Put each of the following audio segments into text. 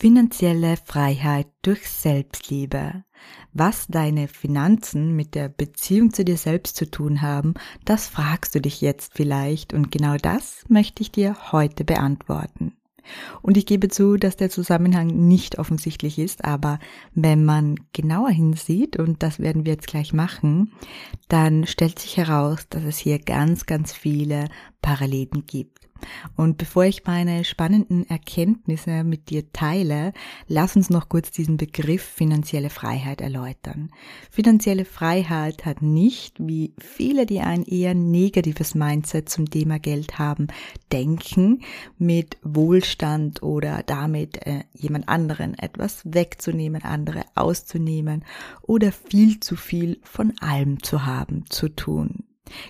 Finanzielle Freiheit durch Selbstliebe. Was deine Finanzen mit der Beziehung zu dir selbst zu tun haben, das fragst du dich jetzt vielleicht und genau das möchte ich dir heute beantworten. Und ich gebe zu, dass der Zusammenhang nicht offensichtlich ist, aber wenn man genauer hinsieht, und das werden wir jetzt gleich machen, dann stellt sich heraus, dass es hier ganz, ganz viele Parallelen gibt. Und bevor ich meine spannenden Erkenntnisse mit dir teile, lass uns noch kurz diesen Begriff finanzielle Freiheit erläutern. Finanzielle Freiheit hat nicht, wie viele, die ein eher negatives Mindset zum Thema Geld haben, denken, mit Wohlstand oder damit äh, jemand anderen etwas wegzunehmen, andere auszunehmen oder viel zu viel von allem zu haben, zu tun.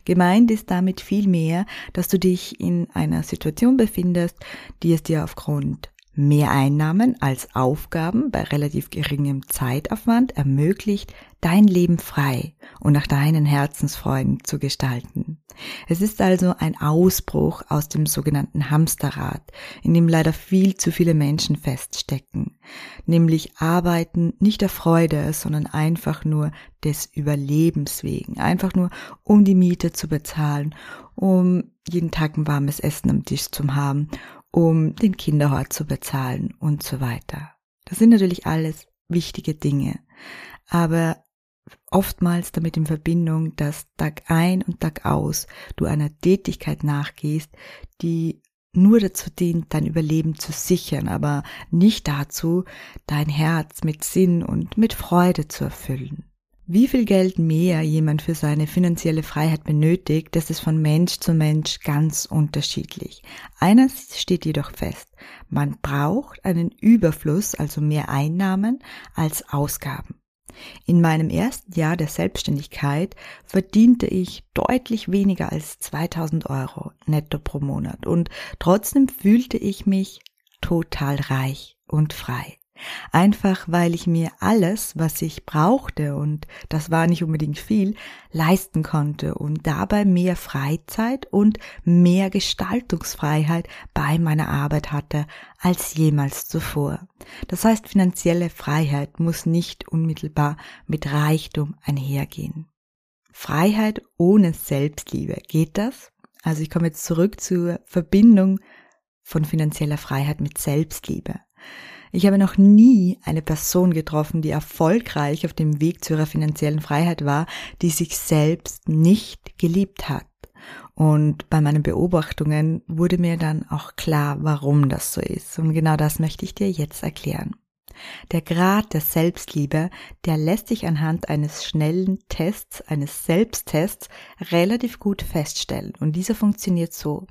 Gemeint ist damit vielmehr, dass du dich in einer Situation befindest, die es dir aufgrund mehr Einnahmen als Aufgaben bei relativ geringem Zeitaufwand ermöglicht, dein Leben frei und nach deinen Herzensfreuden zu gestalten. Es ist also ein Ausbruch aus dem sogenannten Hamsterrad, in dem leider viel zu viele Menschen feststecken, nämlich arbeiten nicht der Freude, sondern einfach nur des Überlebens wegen, einfach nur um die Miete zu bezahlen, um jeden Tag ein warmes Essen am Tisch zu haben um den Kinderhort zu bezahlen und so weiter. Das sind natürlich alles wichtige Dinge, aber oftmals damit in Verbindung, dass Tag ein und Tag aus du einer Tätigkeit nachgehst, die nur dazu dient, dein Überleben zu sichern, aber nicht dazu, dein Herz mit Sinn und mit Freude zu erfüllen. Wie viel Geld mehr jemand für seine finanzielle Freiheit benötigt, das ist von Mensch zu Mensch ganz unterschiedlich. Eines steht jedoch fest. Man braucht einen Überfluss, also mehr Einnahmen als Ausgaben. In meinem ersten Jahr der Selbstständigkeit verdiente ich deutlich weniger als 2000 Euro netto pro Monat und trotzdem fühlte ich mich total reich und frei. Einfach weil ich mir alles, was ich brauchte, und das war nicht unbedingt viel, leisten konnte und dabei mehr Freizeit und mehr Gestaltungsfreiheit bei meiner Arbeit hatte als jemals zuvor. Das heißt, finanzielle Freiheit muss nicht unmittelbar mit Reichtum einhergehen. Freiheit ohne Selbstliebe, geht das? Also ich komme jetzt zurück zur Verbindung von finanzieller Freiheit mit Selbstliebe. Ich habe noch nie eine Person getroffen, die erfolgreich auf dem Weg zu ihrer finanziellen Freiheit war, die sich selbst nicht geliebt hat. Und bei meinen Beobachtungen wurde mir dann auch klar, warum das so ist. Und genau das möchte ich dir jetzt erklären. Der Grad der Selbstliebe, der lässt sich anhand eines schnellen Tests, eines Selbsttests relativ gut feststellen. Und dieser funktioniert so.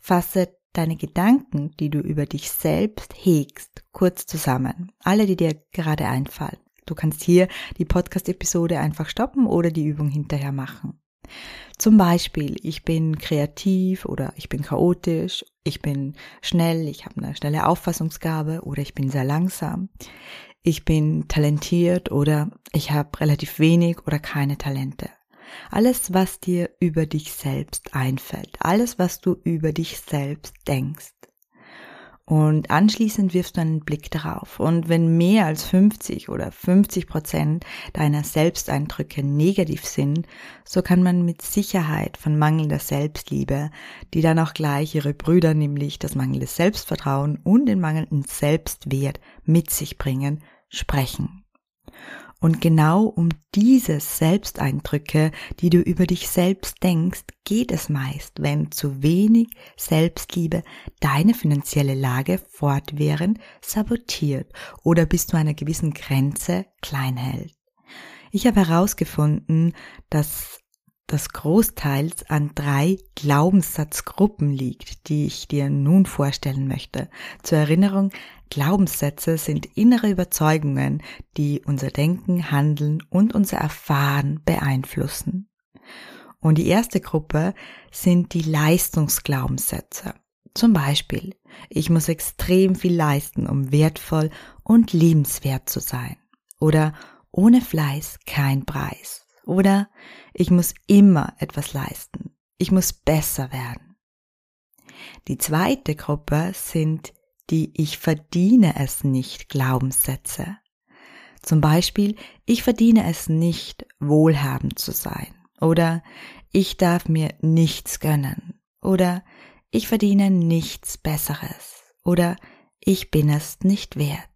Fasse deine Gedanken, die du über dich selbst hegst, kurz zusammen. Alle, die dir gerade einfallen. Du kannst hier die Podcast-Episode einfach stoppen oder die Übung hinterher machen. Zum Beispiel, ich bin kreativ oder ich bin chaotisch, ich bin schnell, ich habe eine schnelle Auffassungsgabe oder ich bin sehr langsam, ich bin talentiert oder ich habe relativ wenig oder keine Talente. Alles, was dir über dich selbst einfällt, alles, was du über dich selbst denkst. Und anschließend wirfst du einen Blick darauf. Und wenn mehr als 50 oder 50 Prozent deiner Selbsteindrücke negativ sind, so kann man mit Sicherheit von mangelnder Selbstliebe, die dann auch gleich ihre Brüder, nämlich das mangelnde Selbstvertrauen und den mangelnden Selbstwert mit sich bringen, sprechen. Und genau um diese Selbsteindrücke, die du über dich selbst denkst, geht es meist, wenn zu wenig Selbstliebe deine finanzielle Lage fortwährend sabotiert oder bis zu einer gewissen Grenze klein hält. Ich habe herausgefunden, dass das großteils an drei Glaubenssatzgruppen liegt, die ich dir nun vorstellen möchte. Zur Erinnerung, Glaubenssätze sind innere Überzeugungen, die unser Denken, Handeln und unser Erfahren beeinflussen. Und die erste Gruppe sind die Leistungsglaubenssätze. Zum Beispiel, ich muss extrem viel leisten, um wertvoll und liebenswert zu sein. Oder ohne Fleiß kein Preis. Oder ich muss immer etwas leisten. Ich muss besser werden. Die zweite Gruppe sind die Ich verdiene es nicht Glaubenssätze. Zum Beispiel, ich verdiene es nicht, wohlhabend zu sein. Oder ich darf mir nichts gönnen. Oder ich verdiene nichts Besseres. Oder ich bin es nicht wert.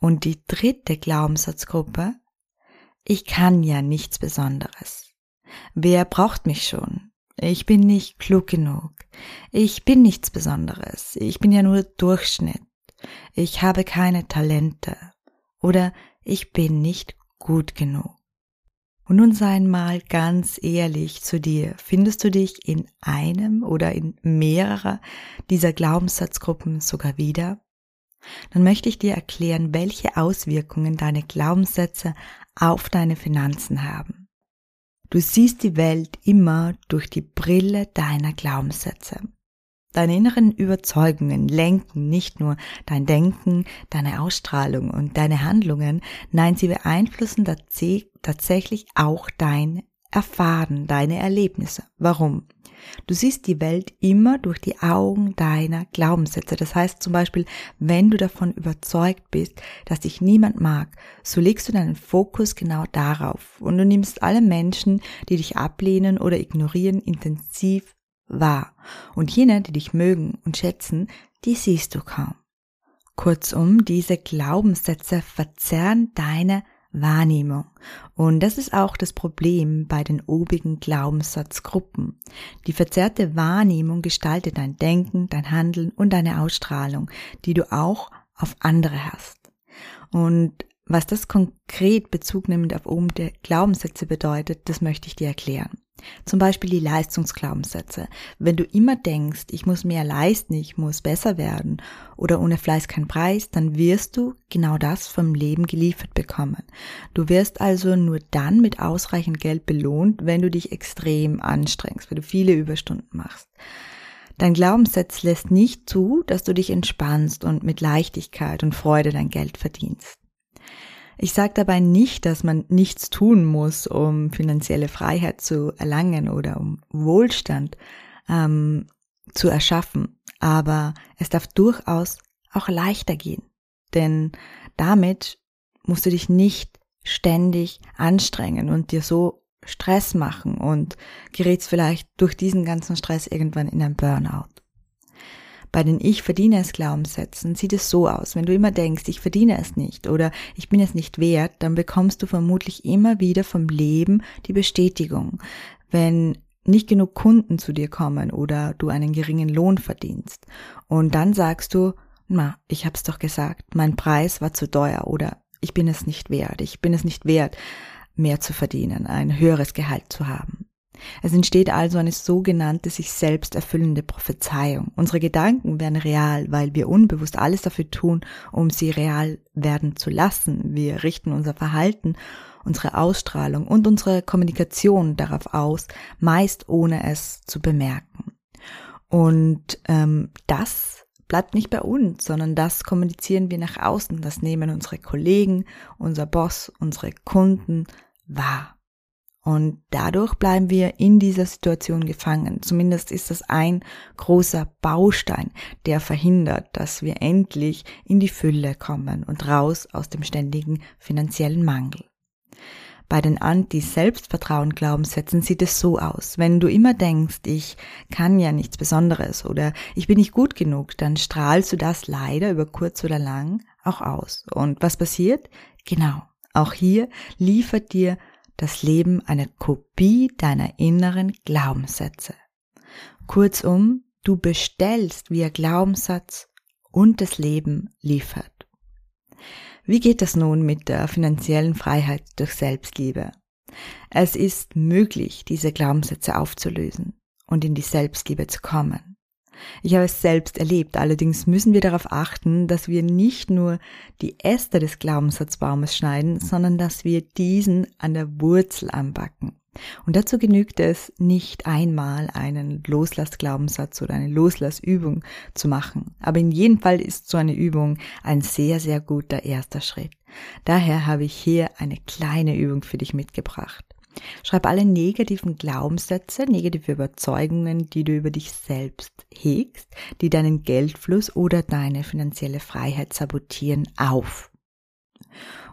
Und die dritte Glaubenssatzgruppe ich kann ja nichts Besonderes. Wer braucht mich schon? Ich bin nicht klug genug. Ich bin nichts Besonderes. Ich bin ja nur Durchschnitt. Ich habe keine Talente. Oder ich bin nicht gut genug. Und nun sei einmal ganz ehrlich zu dir. Findest du dich in einem oder in mehrerer dieser Glaubenssatzgruppen sogar wieder? Dann möchte ich dir erklären, welche Auswirkungen deine Glaubenssätze auf deine Finanzen haben. Du siehst die Welt immer durch die Brille deiner Glaubenssätze. Deine inneren Überzeugungen lenken nicht nur dein Denken, deine Ausstrahlung und deine Handlungen, nein, sie beeinflussen tatsächlich auch dein Erfahren, deine Erlebnisse. Warum? Du siehst die Welt immer durch die Augen deiner Glaubenssätze. Das heißt zum Beispiel, wenn du davon überzeugt bist, dass dich niemand mag, so legst du deinen Fokus genau darauf und du nimmst alle Menschen, die dich ablehnen oder ignorieren, intensiv wahr. Und jene, die dich mögen und schätzen, die siehst du kaum. Kurzum, diese Glaubenssätze verzerren deine Wahrnehmung. Und das ist auch das Problem bei den obigen Glaubenssatzgruppen. Die verzerrte Wahrnehmung gestaltet dein Denken, dein Handeln und deine Ausstrahlung, die du auch auf andere hast. Und was das konkret bezugnehmend auf oben der Glaubenssätze bedeutet, das möchte ich dir erklären. Zum Beispiel die Leistungsglaubenssätze. Wenn du immer denkst, ich muss mehr leisten, ich muss besser werden oder ohne Fleiß kein Preis, dann wirst du genau das vom Leben geliefert bekommen. Du wirst also nur dann mit ausreichend Geld belohnt, wenn du dich extrem anstrengst, wenn du viele Überstunden machst. Dein Glaubenssatz lässt nicht zu, dass du dich entspannst und mit Leichtigkeit und Freude dein Geld verdienst. Ich sage dabei nicht, dass man nichts tun muss, um finanzielle Freiheit zu erlangen oder um Wohlstand ähm, zu erschaffen, aber es darf durchaus auch leichter gehen, denn damit musst du dich nicht ständig anstrengen und dir so Stress machen und gerätst vielleicht durch diesen ganzen Stress irgendwann in ein Burnout. Bei den Ich verdiene es Glaubenssätzen sieht es so aus. Wenn du immer denkst, ich verdiene es nicht oder ich bin es nicht wert, dann bekommst du vermutlich immer wieder vom Leben die Bestätigung. Wenn nicht genug Kunden zu dir kommen oder du einen geringen Lohn verdienst. Und dann sagst du, na, ich hab's doch gesagt, mein Preis war zu teuer oder ich bin es nicht wert, ich bin es nicht wert, mehr zu verdienen, ein höheres Gehalt zu haben. Es entsteht also eine sogenannte sich selbst erfüllende Prophezeiung. Unsere Gedanken werden real, weil wir unbewusst alles dafür tun, um sie real werden zu lassen. Wir richten unser Verhalten, unsere Ausstrahlung und unsere Kommunikation darauf aus, meist ohne es zu bemerken. Und ähm, das bleibt nicht bei uns, sondern das kommunizieren wir nach außen. Das nehmen unsere Kollegen, unser Boss, unsere Kunden wahr. Und dadurch bleiben wir in dieser Situation gefangen. Zumindest ist das ein großer Baustein, der verhindert, dass wir endlich in die Fülle kommen und raus aus dem ständigen finanziellen Mangel. Bei den Anti-Selbstvertrauen-Glaubenssätzen sieht es so aus. Wenn du immer denkst, ich kann ja nichts Besonderes oder ich bin nicht gut genug, dann strahlst du das leider über kurz oder lang auch aus. Und was passiert? Genau. Auch hier liefert dir das Leben eine Kopie deiner inneren Glaubenssätze. Kurzum, du bestellst, wie ihr Glaubenssatz und das Leben liefert. Wie geht das nun mit der finanziellen Freiheit durch Selbstliebe? Es ist möglich, diese Glaubenssätze aufzulösen und in die Selbstliebe zu kommen. Ich habe es selbst erlebt, allerdings müssen wir darauf achten, dass wir nicht nur die Äste des Glaubenssatzbaumes schneiden, sondern dass wir diesen an der Wurzel anbacken. Und dazu genügt es nicht einmal einen Loslassglaubenssatz oder eine Loslassübung zu machen. Aber in jedem Fall ist so eine Übung ein sehr, sehr guter erster Schritt. Daher habe ich hier eine kleine Übung für dich mitgebracht. Schreib alle negativen Glaubenssätze, negative Überzeugungen, die du über dich selbst hegst, die deinen Geldfluss oder deine finanzielle Freiheit sabotieren, auf.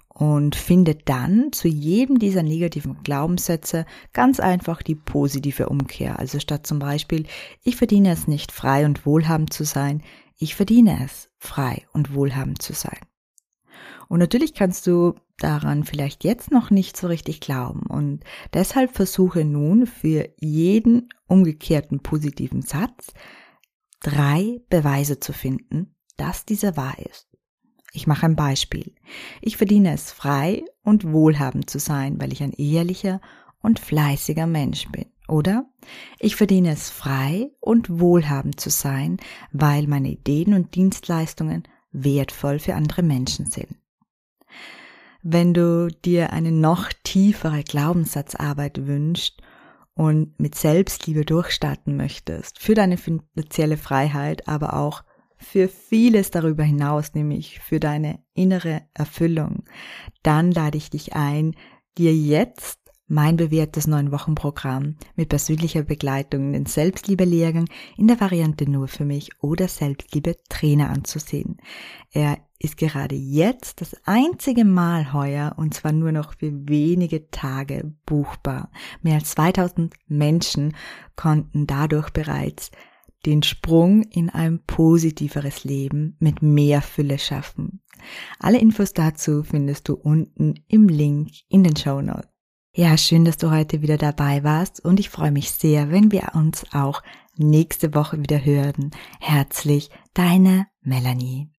Und finde dann zu jedem dieser negativen Glaubenssätze ganz einfach die positive Umkehr. Also statt zum Beispiel, ich verdiene es nicht frei und wohlhabend zu sein, ich verdiene es frei und wohlhabend zu sein. Und natürlich kannst du daran vielleicht jetzt noch nicht so richtig glauben. Und deshalb versuche nun für jeden umgekehrten positiven Satz drei Beweise zu finden, dass dieser wahr ist. Ich mache ein Beispiel. Ich verdiene es frei und wohlhabend zu sein, weil ich ein ehrlicher und fleißiger Mensch bin. Oder ich verdiene es frei und wohlhabend zu sein, weil meine Ideen und Dienstleistungen wertvoll für andere Menschen sind. Wenn du dir eine noch tiefere Glaubenssatzarbeit wünschst und mit Selbstliebe durchstarten möchtest, für deine finanzielle Freiheit, aber auch für vieles darüber hinaus, nämlich für deine innere Erfüllung, dann lade ich dich ein, dir jetzt mein bewährtes neun Wochen Programm mit persönlicher Begleitung den Selbstliebe-Lehrgang in der Variante nur für mich oder Selbstliebe Trainer anzusehen. Er ist gerade jetzt das einzige Mal heuer und zwar nur noch für wenige Tage buchbar. Mehr als 2000 Menschen konnten dadurch bereits den Sprung in ein positiveres Leben mit mehr Fülle schaffen. Alle Infos dazu findest du unten im Link in den Show Notes. Ja, schön, dass du heute wieder dabei warst und ich freue mich sehr, wenn wir uns auch nächste Woche wieder hören. Herzlich, deine Melanie.